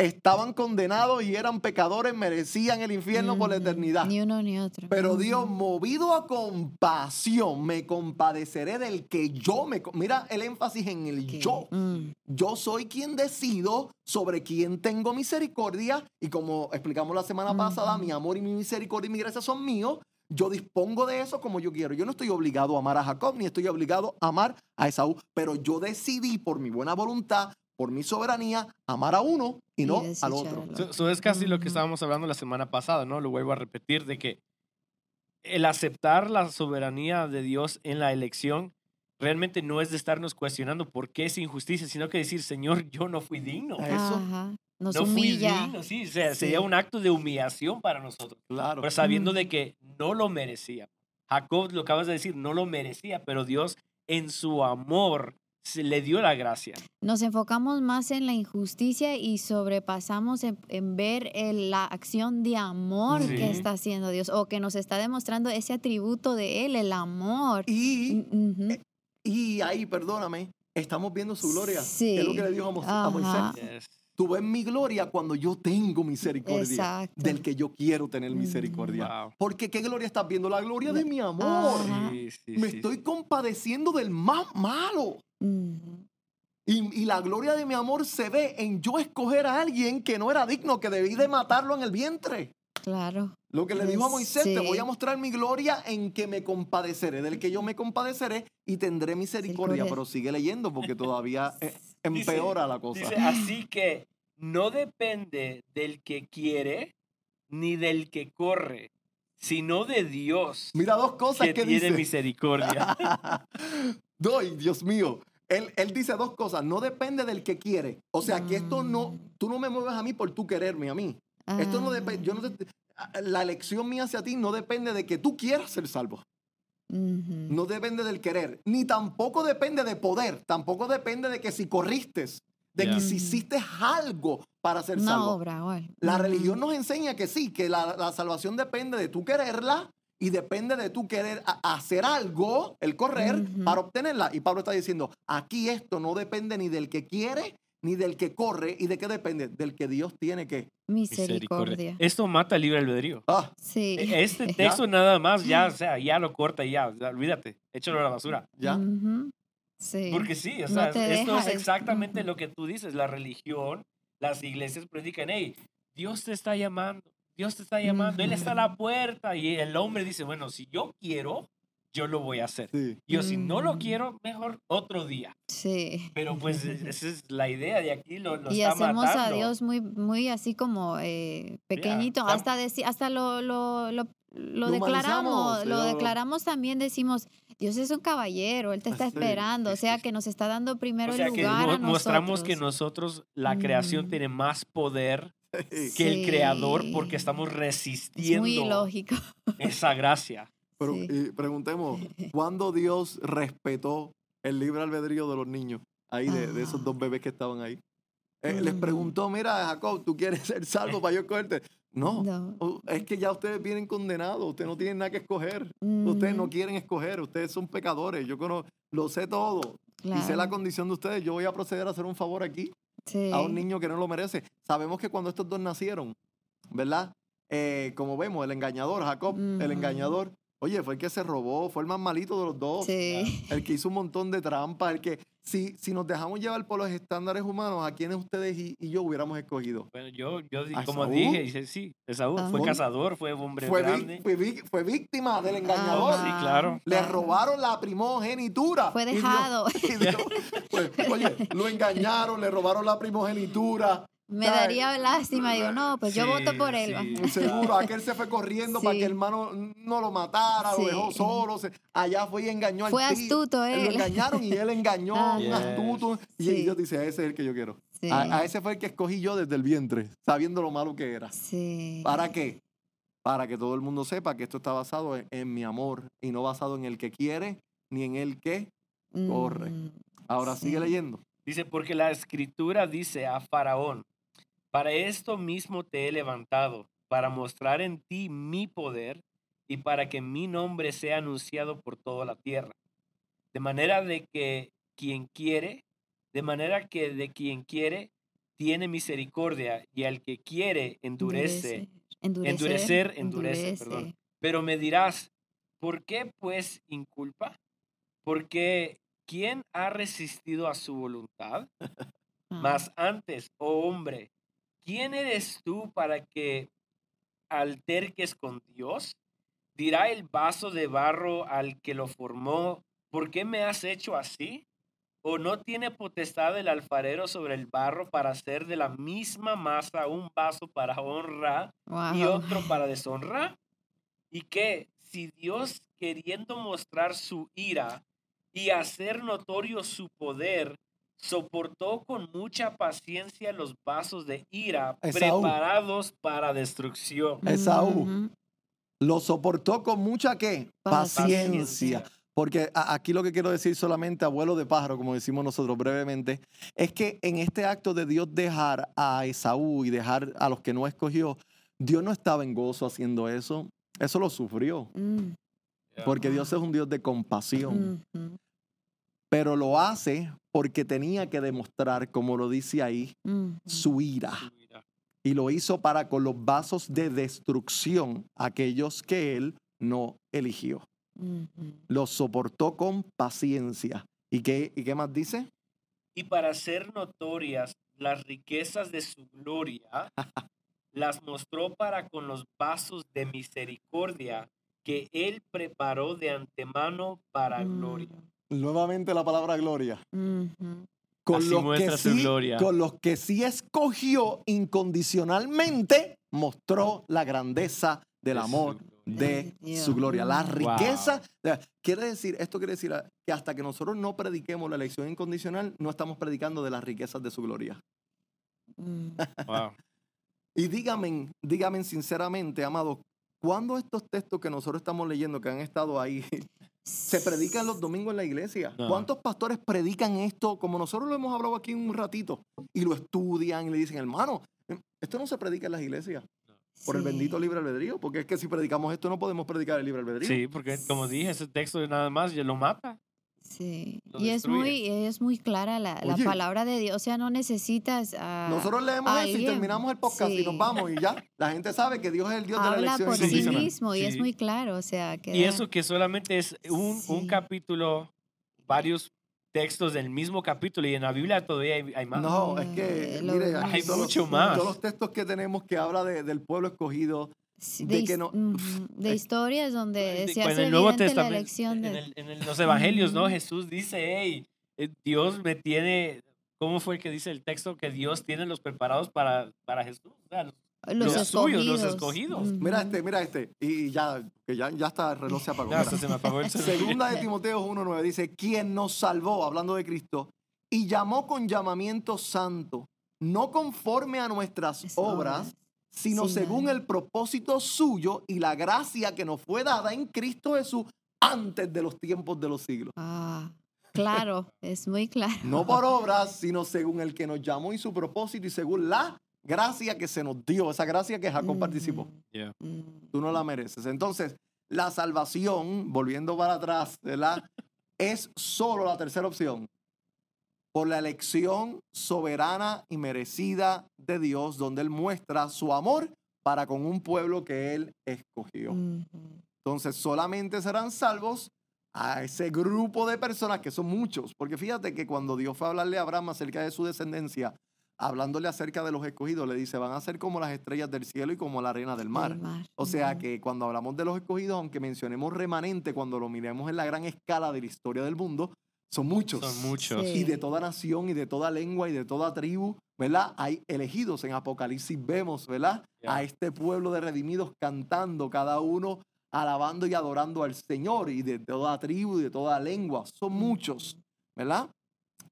estaban condenados y eran pecadores, merecían el infierno por la eternidad. Ni uno ni otro. Pero Dios, movido a compasión, me compadeceré del que yo me... Mira el énfasis en el yo. Mm, Yo soy quien decido sobre quién tengo misericordia y como explicamos la semana pasada, Ujú. mi amor y mi misericordia y mi gracia son míos. Yo dispongo de eso como yo quiero. Yo no estoy obligado a amar a Jacob ni estoy obligado a amar a Esaú, pero yo decidí por mi buena voluntad, por mi soberanía, amar a uno y Y no al otro. al So- so es casi lo que estábamos hablando la semana pasada, ¿no? Lo vuelvo a repetir, de que el aceptar la soberanía de Dios en la elección realmente no es de estarnos cuestionando por qué es injusticia, sino que decir, Señor, yo no fui digno. A eso, Ajá. Nos No fui humilla. digno, sí. O sea, Sí. sería un acto de humillación para nosotros, claro. pero sabiendo de Ujú. que no lo merecía. Jacob, lo acabas de decir, no lo merecía, pero Dios en su amor se le dio la gracia. Nos enfocamos más en la injusticia y sobrepasamos en, en ver el- la acción de amor Sí. que está haciendo Dios o que nos está demostrando ese atributo de Él, el amor. Y, y ahí, perdóname, estamos viendo su gloria. Sí. Es lo que le dijo a, Mo- a Moisés. Yes. Tú ves mi gloria cuando yo tengo misericordia Exacto. del que yo quiero tener Mm. misericordia. Wow. Porque ¿qué gloria estás viendo? La gloria de mi amor. Ajá. Sí, sí, Me sí, estoy sí. compadeciendo del más malo. Ujú. Y, y la gloria de mi amor se ve en yo escoger a alguien que no era digno, que debí de matarlo en el vientre. Claro. Lo que le dijo a Moisés, te voy a mostrar mi gloria en que me compadeceré, del que yo me compadeceré y tendré misericordia. Misericordia. Pero sigue leyendo porque todavía eh, Dice- empeora la cosa. Dice, así que no depende del que quiere ni del que corre, sino de Dios Mira dos cosas que que, tiene dice. misericordia. Doy, Dios mío. Él, él dice dos cosas. No depende del que quiere. O sea, que esto no, Mm. tú no me mueves a mí por tú quererme a mí. Esto no Ah, depende, yo no te- la elección mía hacia ti no depende de que tú quieras ser salvo. No depende del querer. Ni tampoco depende de poder. Tampoco depende de que si corriste, de que si hiciste algo para ser Una salvo. obra. La religión nos enseña que sí, que la, la salvación depende de tú quererla y depende de tú querer hacer algo, el correr, para obtenerla. Y Pablo está diciendo, aquí esto no depende ni del que quiere ni del que corre. ¿Y de qué depende? Del que Dios tiene que... Misericordia. Esto mata el libre albedrío. Ah, Sí. E- Este texto nada más ya, o sea, ya lo corta y ya, ya, olvídate, échalo a la basura. ya. Ujú. Sí. Porque sí, o No sea, te esto deja, es exactamente lo que tú dices, la religión, las iglesias predican, hey, Dios te está llamando, Dios te está llamando, Él está a la puerta y el hombre dice, bueno, si yo quiero, yo lo voy a hacer. Sí. Yo si no lo Mm. quiero, mejor otro día. Sí. Pero pues e- esa es la idea de aquí, lo, lo y está hacemos matando. a Dios muy, muy así como eh, pequeñito, hasta deci- hasta lo, lo, lo, lo Lo declaramos, lo lo- declaramos también, decimos, Dios es un caballero, Él te está Sí, esperando, o sea que nos está dando primero O sea el que lugar mo- a mostramos que nosotros. la creación Mm. tiene más poder Sí. que el creador porque estamos Es resistiendo muy ilógico. esa gracia. Pero Sí. y preguntemos, ¿cuándo Dios respetó el libre albedrío de los niños? Ahí, de, de esos Ah. dos bebés que estaban ahí. Eh, Les Mm. preguntó, mira, Jacob, ¿tú quieres ser salvo para yo escogerte? No, No. es que ya ustedes vienen condenados, ustedes no tienen nada que escoger. Ustedes no Ujú, quieren escoger, ustedes son pecadores. Yo conozco, lo sé todo y sé la condición de ustedes. Yo voy a proceder a hacer un favor aquí sí. a un niño que no lo merece. Sabemos que cuando estos dos nacieron, ¿verdad? Eh, como vemos, el engañador, Jacob, el engañador, Oye, fue el que se robó, fue el más malito de los dos. Sí. El que hizo un montón de trampas, el que, si, si nos dejamos llevar por los estándares humanos, ¿a quiénes ustedes y, y yo hubiéramos escogido? Bueno, yo, yo di- ¿A como Esaú? dije, dice, sí, Esaú fue Ajá. cazador, fue hombre Fue, vi- grande. fue, vi- fue víctima del engañador. Ajá, sí, claro. Le robaron la primogenitura. Fue Y Dios- dejado. y Dios- pues, oye, lo engañaron, le robaron la primogenitura. Me ¿sabes? daría lástima. Digo, no, pues yo voto por él. sí. Seguro, aquel se fue corriendo para que el hermano no lo matara, lo dejó solo. se- allá fue y engañó al Fue astuto Lo él. engañaron y él engañó a un Yes. astuto. Y Sí. Dios dice, ese es el que yo quiero. Sí. A, a ese fue el que escogí yo desde el vientre, sabiendo lo malo que era. Sí. ¿Para qué? Para que todo el mundo sepa que esto está basado en, en mi amor y no basado en el que quiere ni en el que. corre. Mm, Ahora Sí. sigue leyendo. Dice, porque la escritura dice a Faraón, para esto mismo te he levantado, para mostrar en ti mi poder y para que mi nombre sea anunciado por toda la tierra. De manera de que quien quiere, de manera que de quien quiere, tiene misericordia y al que quiere endurece. Endurecer, endurece, perdón. Pero me dirás, ¿por qué pues inculpa? Porque ¿quién ha resistido a su voluntad? Ah, Mas antes, oh hombre, ¿quién eres tú para que alterques con Dios? Dirá el vaso de barro al que lo formó, ¿por qué me has hecho así? ¿O no tiene potestad el alfarero sobre el barro para hacer de la misma masa un vaso para honra y otro para deshonra? ¿Y que si Dios, queriendo mostrar su ira y hacer notorio su poder, soportó con mucha paciencia los vasos de ira Esaú. preparados para destrucción? Esaú. Lo soportó con mucha qué? Paciencia. Porque aquí lo que quiero decir solamente, abuelo de pájaro, como decimos nosotros brevemente, es que en este acto de Dios dejar a Esaú y dejar a los que no escogió, Dios no estaba en gozo haciendo eso. Eso lo sufrió. Mm, Porque Dios es un Dios de compasión. Pero lo hace porque tenía que demostrar, como lo dice ahí, su ira. Su ira. Y lo hizo para con los vasos de destrucción, aquellos que él no eligió. Los soportó con paciencia. ¿Y qué, ¿Y qué más dice? Y para hacer notorias las riquezas de su gloria, las mostró para con los vasos de misericordia que él preparó de antemano para gloria. Nuevamente la palabra gloria. Con Así los, que su sí, gloria. con los que sí escogió incondicionalmente, mostró la grandeza del amor de su gloria. La Wow. riqueza. Quiere decir, esto quiere decir que hasta que nosotros no prediquemos la elección incondicional, no estamos predicando de las riquezas de su gloria. Mm. Wow. Y díganme, díganme sinceramente, amados, ¿cuándo estos textos que nosotros estamos leyendo, que han estado ahí, se predican los domingos en la iglesia? No. ¿Cuántos pastores predican esto como nosotros lo hemos hablado aquí un ratito? Y lo estudian y le dicen, hermano, esto no se predica en las iglesias por el bendito libre albedrío, porque es que si predicamos esto no podemos predicar el libre albedrío. Sí, porque como dije, ese texto nada más ya lo mata. Sí, Lo y es muy, es muy clara la, la palabra de Dios, o sea, no necesitas a Nosotros leemos eso y terminamos el podcast y Sí. nos vamos y ya. La gente sabe que Dios es el Dios de la habla elección por sí incondicional. mismo y es Sí. muy claro, o sea, que Y eso que solamente es un, un Sí. capítulo, varios textos del mismo capítulo y en la Biblia todavía hay, hay más. No, es que, Eh, mire, Hay los- mucho más. Todos los textos que tenemos que habla de- del pueblo escogido, Sí, de de, que no- ujú, de eh, historias donde De- se en hace el Nuevo evidente la Testamento, elección en, de... el- en el- los evangelios, ¿no? Jesús dice, hey, eh, Dios me tiene, ¿cómo fue que dice el texto? Que Dios tiene los preparados para, para Jesús. O sea, los- los, los suyos, escogidos. los escogidos. Mira este, mira este. Y ya, que ya, ya está, el reloj se apagó. se me apagó el. Segunda de Timoteo 1.9 dice, quien nos salvó, hablando de Cristo, y llamó con llamamiento santo, no conforme a nuestras Las obras, sino Sí, según el propósito suyo y la gracia que nos fue dada en Cristo Jesús antes de los tiempos de los siglos. Ah, claro, es muy claro. No por obras, sino según el que nos llamó y su propósito y según la gracia que se nos dio, esa gracia que Jacob participó. Yeah. ujú. Tú no la mereces. Entonces, la salvación, volviendo para atrás, ¿verdad? es solo la tercera opción. Por la elección soberana y merecida de Dios, donde Él muestra su amor para con un pueblo que Él escogió. Entonces solamente serán salvos a ese grupo de personas que son muchos. Porque fíjate que cuando Dios fue a hablarle a Abraham acerca de su descendencia, hablándole acerca de los escogidos, le dice, van a ser como las estrellas del cielo y como la arena del mar. O sea que cuando hablamos de los escogidos, aunque mencionemos remanente, cuando lo miremos en la gran escala de la historia del mundo, son muchos. Son muchos. Sí. Y de toda nación y de toda lengua y de toda tribu, ¿verdad? Hay elegidos en Apocalipsis, vemos, ¿verdad? A este pueblo de redimidos cantando, cada uno alabando y adorando al Señor y de toda tribu y de toda lengua. Son muchos, ¿verdad?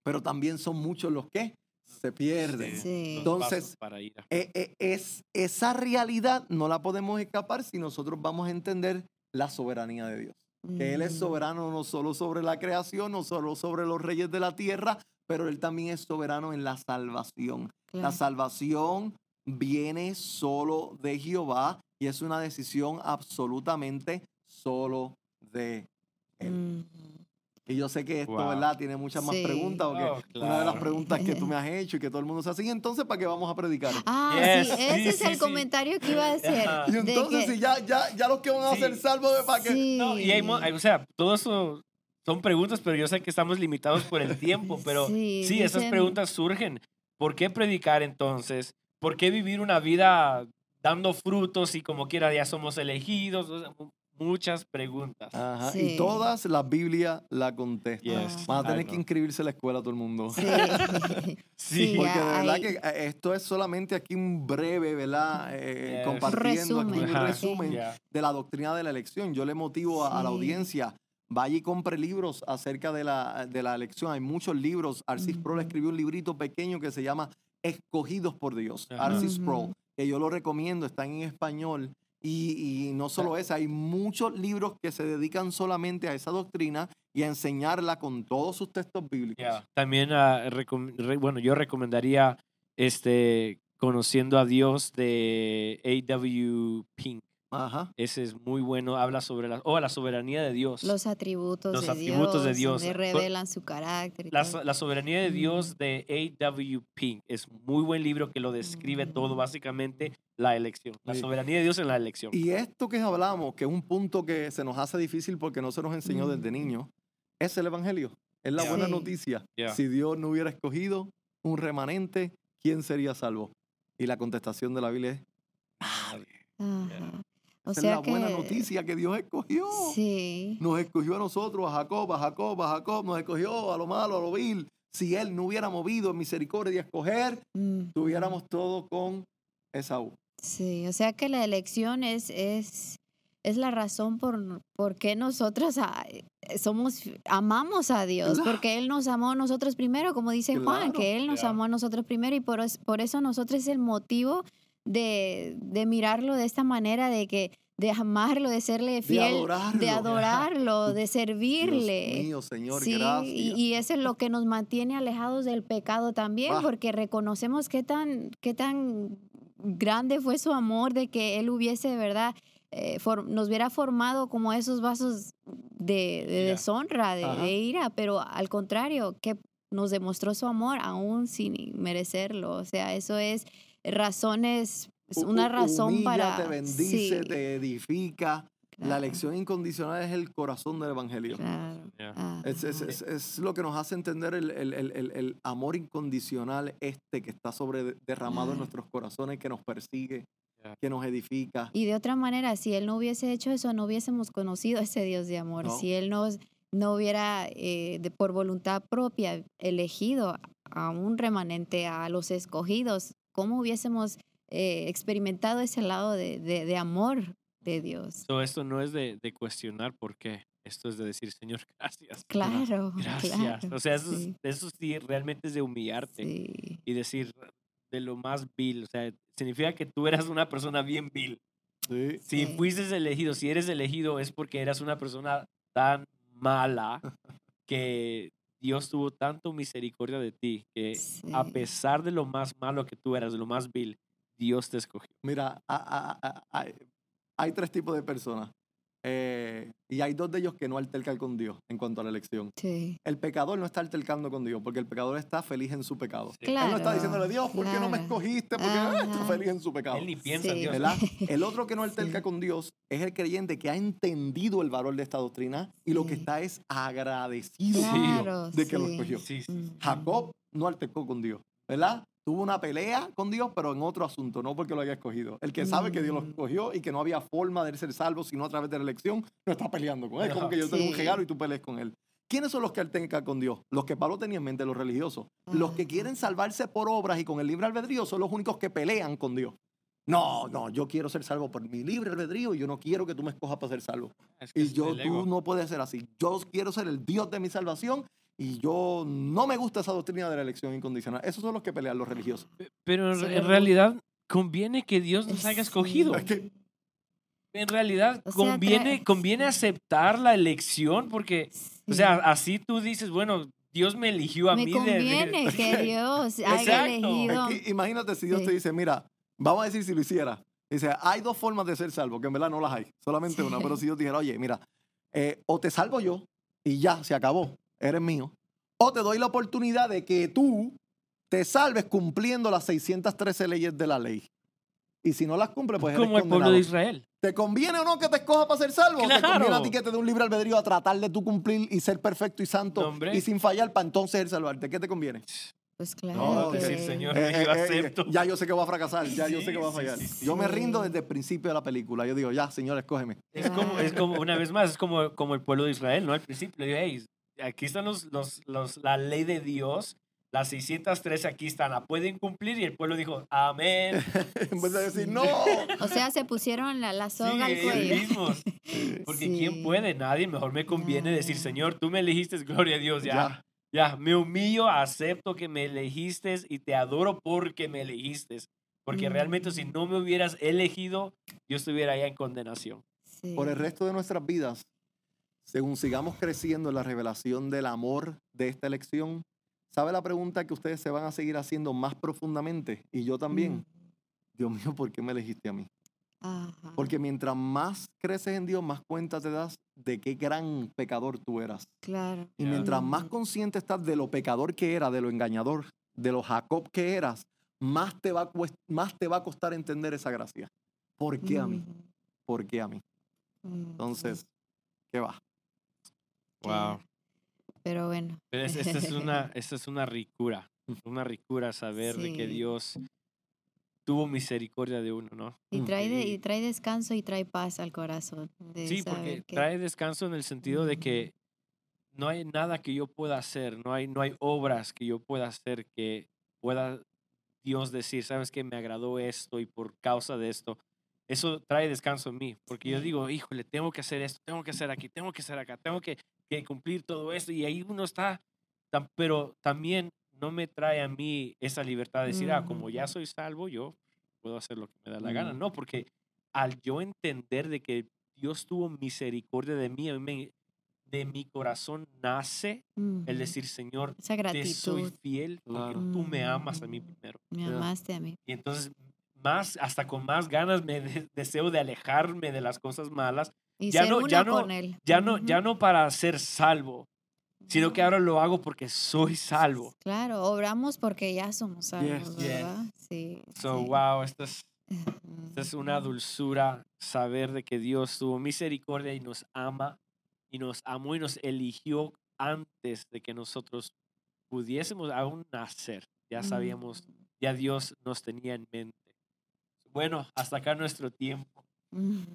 Pero también son muchos los que se pierden. Sí. Entonces, para ir a- Eh, eh, es, esa realidad no la podemos escapar si nosotros vamos a entender la soberanía de Dios. Que Él es Mm, soberano no solo sobre la creación, no solo sobre los reyes de la tierra, pero Él también es soberano en la salvación. La salvación viene solo de Jehová y es una decisión absolutamente solo de Él. Mm, Y yo sé que esto, Wow. ¿verdad? Tiene muchas más Sí. preguntas, porque Oh, una de las claro. preguntas que tú me has hecho y que todo el mundo se hace, y entonces, ¿para qué vamos a predicar? Ah, Yes, sí, ese sí, es sí, el sí. comentario que iba a hacer. Ajá. Y entonces, que- si ya, ya, ya los que van a Sí. ser salvos, ¿para qué? sí. No, y hay, o sea, todo eso son preguntas, pero yo sé que estamos limitados por el tiempo, pero Sí, sí, esas dicen- preguntas surgen. ¿Por qué predicar entonces? ¿Por qué vivir una vida dando frutos y como quiera ya somos elegidos? O sea, muchas preguntas. Ajá, Sí. Y todas las Biblias la contesta. Yes, Van a tener que inscribirse a la escuela todo el mundo. Sí. Sí. Porque de verdad hay- que eh, esto es solamente aquí un breve, ¿verdad? Eh, Yes. Compartiendo aquí un Resumen, resumen Yeah. de la doctrina de la elección. Yo le motivo a, a la audiencia, vaya y compre libros acerca de la, de la elección. Hay muchos libros. Arcis Sproul Ujú. escribió un librito pequeño que se llama Escogidos por Dios. Arcis. Sproul, que yo lo recomiendo, está en español. Y, y no solo eso, hay muchos libros que se dedican solamente a esa doctrina y a enseñarla con todos sus textos bíblicos. Yeah. También, re- bueno, yo recomendaría este, Conociendo a Dios de A.W. Pink. Ajá. Ese es muy bueno, habla sobre la, oh, la soberanía de Dios. Los atributos, Los de, atributos de Dios, Dios. donde revelan su carácter. y La, todo. la soberanía de Dios de A.W. Pink es muy buen libro que lo describe todo, Mm. básicamente la elección. La Sí. soberanía de Dios en la elección. Y esto que hablamos, que es un punto que se nos hace difícil porque no se nos enseñó Mm. desde niños, es el Evangelio. Es la Yeah. buena Sí. noticia. Yeah. Si Dios no hubiera escogido un remanente, ¿quién sería salvo? Y la contestación de la Biblia es, Ajá. O esa sea es la que, buena noticia que Dios escogió. Sí. Nos escogió a nosotros, a Jacob, a Jacob, a Jacob, nos escogió a lo malo, a lo vil. Si Él no hubiera movido en misericordia a escoger, Mm, tuviéramos todo con Esaú. Sí, o sea que la elección es, es, es la razón por, por qué nosotros ah, eh, somos, amamos a Dios, Claro. porque Él nos amó a nosotros primero, como dice Juan, Claro. que Él nos Ya. amó a nosotros primero y por, por eso nosotros es el motivo de, de mirarlo de esta manera, de que de amarlo, de serle fiel, adorarlo. de adorarlo, de Dios servirle. mío, Señor, Sí, gracias. y, y eso es lo que nos mantiene alejados del pecado también, Ah. porque reconocemos qué tan, qué tan grande fue su amor de que Él hubiese, ¿verdad? Eh, for- nos hubiera formado como esos vasos de, de deshonra, de, de ira, pero al contrario, que nos demostró su amor aún sin merecerlo. O sea, eso es razones, es Hu- una razón humilla, para... te bendice, sí, te edifica. La claro, elección incondicional es el corazón del Evangelio. claro. Yeah. Es, es- es- es lo que nos hace entender el, el- el- el- el amor incondicional este que está sobre derramado en nuestros corazones, que nos persigue, Ya. que nos edifica. Y de otra manera, si él no hubiese hecho eso, no hubiésemos conocido a ese Dios de amor. No. Si él nos, no hubiera, eh, de, por voluntad propia, elegido a un remanente, a los escogidos, ¿cómo hubiésemos eh, experimentado ese lado de, de- de amor de Dios? So, esto no es de, de cuestionar por qué. Esto es de decir, Señor, gracias. Claro, Gracias. claro. O sea, eso, es- sí, eso sí realmente es de humillarte sí, y decir de lo más vil. O sea, significa que tú eras una persona bien vil. Sí. Si Sí. fuiste elegido, si eres elegido es porque eras una persona tan mala que Dios tuvo tanto misericordia de ti que a pesar de lo más malo que tú eras, de lo más vil, Dios te escogió. Mira, a- a- a- hay, hay tres tipos de personas. Eh, y hay dos de ellos que no altercan con Dios en cuanto a la elección. Sí. El pecador no está altercando con Dios porque el pecador está feliz en su pecado. Sí. Él no está diciéndole, Dios, ¿por qué no me escogiste? Porque ah, está Ajá. feliz en su pecado. Él ni piensa en. Dios. ¿verdad? El otro que no alterca Sí. con Dios es el creyente que ha entendido el valor de esta doctrina y lo que está es agradecido Claro, de que lo escogió. Sí, sí. Jacob no altercó con Dios, ¿verdad? Tuvo una pelea con Dios, pero en otro asunto, no porque lo haya escogido. El que sabe que Dios lo Mm. escogió y que no había forma de ser salvo sino a través de la elección, no está peleando con él. Como que yo tengo un Sí. regalo y tú pelees con él. ¿Quiénes son los que altercan con Dios? Los que Pablo tenía en mente, los religiosos. Los que Ajá. quieren salvarse por obras y con el libre albedrío son los únicos que pelean con Dios. No, no, yo quiero ser salvo por mi libre albedrío y yo no quiero que tú me escojas para ser salvo. Es que Y yo, tú no puedes ser así. Yo quiero ser el Dios de mi salvación y yo no me gusta esa doctrina de la elección incondicional. Esos son los que pelean los religiosos. Pe- Pero en, en realidad conviene que Dios nos haya escogido. Es que En realidad O sea, conviene, trae- conviene sí. aceptar la elección porque, o Sí. sea, así tú dices, bueno, Dios me eligió a me mí. de- de- conviene que Dios haya Exacto. elegido. Es que imagínate si Dios te Sí. dice, mira, vamos a decir si lo hiciera. Dice, hay dos formas de ser salvo, que en verdad no las hay, solamente una. Sí. Pero si Dios dijera, oye, mira, eh, o te salvo yo y ya, se acabó, eres mío. O te doy la oportunidad de que tú te salves cumpliendo las 613 leyes de la ley. Y si no las cumples, pues eres como el pueblo condenado. de Israel. ¿Te conviene o no que te escoja para ser salvo? ¿O ¿Te conviene a Claro. ti que te dé un libre albedrío a tratar de tú cumplir y ser perfecto y santo No, hombre. y sin fallar para entonces él salvarte? ¿Qué te conviene? Pues claro. No, que- decir, Señor, Eh, yo eh, eh, acepto. ya yo sé que voy a fracasar, ya yo sé que voy a fallar. sí, sí. Yo me rindo desde el principio de la película. Yo digo, ya, Señor, escógeme. Es como, es como, una vez más, es como, como el pueblo de Israel, ¿no? Al principio, le digo, hey, aquí están los, los, los, la ley de Dios, las 603 aquí están, la pueden cumplir, y el pueblo dijo, amén. en vez de decir, Sí. no. O sea, se pusieron la, la Sí, soga al ellos cuello. mismos. Porque ¿quién Sí. puede? Nadie. Mejor me conviene decir. Señor, tú me elegiste, gloria a Dios, ya. Ya. Ya, me humillo, acepto que me elegiste y te adoro porque me elegiste. Porque realmente si Mm. no me hubieras elegido, yo estuviera allá en condenación. Sí. Por el resto de nuestras vidas, según sigamos creciendo en la revelación del amor de esta elección, ¿sabe la pregunta que ustedes se van a seguir haciendo más profundamente? Y yo también. Mm. Dios mío, ¿por qué me elegiste a mí? Ajá. Porque mientras más creces en Dios, más cuenta te das de qué gran pecador tú eras. Claro. Y mientras más Mm. consciente estás de lo pecador que era, de lo engañador, de lo Jacob que eras, más te va a, más te va a costar entender esa gracia. ¿Por qué a mí? Ujú. ¿Por qué a mí? Ujú. Entonces, ¿qué va? Wow. Pero bueno. Pero es- esta es una, esta es una ricura, una ricura saber de que. Dios tuvo misericordia de uno, ¿no? Y trae, de- y trae descanso y trae paz al corazón. de Sí, porque que- trae descanso en el sentido de que no hay nada que yo pueda hacer, no hay, no hay obras que yo pueda hacer que pueda Dios decir, sabes que me agradó esto y por causa de esto, eso trae descanso en mí, porque yo digo, híjole, tengo que hacer esto, tengo que hacer aquí, tengo que hacer acá, tengo que, que cumplir todo esto y ahí uno está, tam- pero también no me trae a mí esa libertad de decir, ah, como ya soy salvo, yo puedo hacer lo que me da la gana, no, porque al yo entender de que Dios tuvo misericordia de mí, me- de mi corazón nace el decir, Señor, Esa te soy fiel porque Claro. tú me amas a mí Mm. primero. Me amaste a mí. Y entonces, más, hasta con más ganas me de- deseo de alejarme de las cosas malas, Y Ya no- ya no- él. ya no, ya no para ser salvo, sino que ahora lo hago porque soy salvo. Claro, obramos porque ya somos salvos, Yes. ¿verdad? Sí. So, sí. wow, esto es, esto es una dulzura saber de que Dios tuvo misericordia y nos ama y nos amó y nos eligió antes de que nosotros pudiésemos aún nacer. Ya sabíamos, Mm. ya Dios nos tenía en mente. Bueno, hasta acá nuestro tiempo.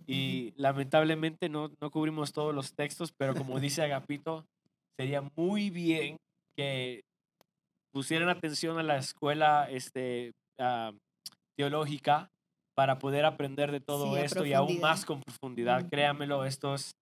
Y lamentablemente no, no cubrimos todos los textos, pero como dice Agapito, sería muy bien que pusieran atención a la escuela este, ah, teológica para poder aprender de todo Sí, esto y aún más con profundidad. Ujú. Créamelo, esto es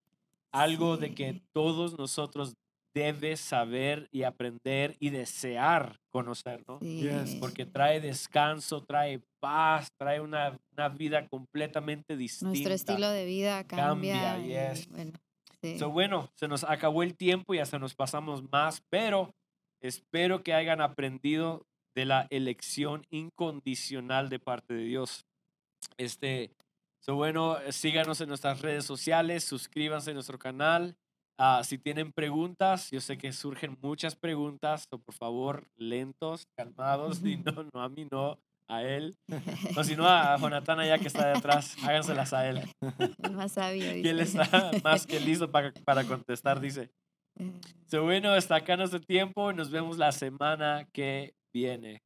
algo de que todos nosotros debes saber y aprender y desear conocer, ¿no? Yes, Porque trae descanso, trae paz, trae una, una vida completamente distinta. Nuestro estilo de vida Cambia, cambia. yes. bueno, sí. So, bueno, se nos acabó el tiempo y hasta nos pasamos más, pero espero que hayan aprendido de la elección incondicional de parte de Dios. Este, So, bueno, síganos en nuestras redes sociales, suscríbanse a nuestro canal. Ah, si tienen preguntas, yo sé que surgen muchas preguntas, so por favor, lentos, calmados, y no, no a mí, no a él. O si no, a Jonathan allá que está detrás, háganselas a él. El más sabio. Y él está más que listo para, para contestar, dice. Eh, So, bueno, hasta acá nuestro tiempo y nos vemos la semana que viene.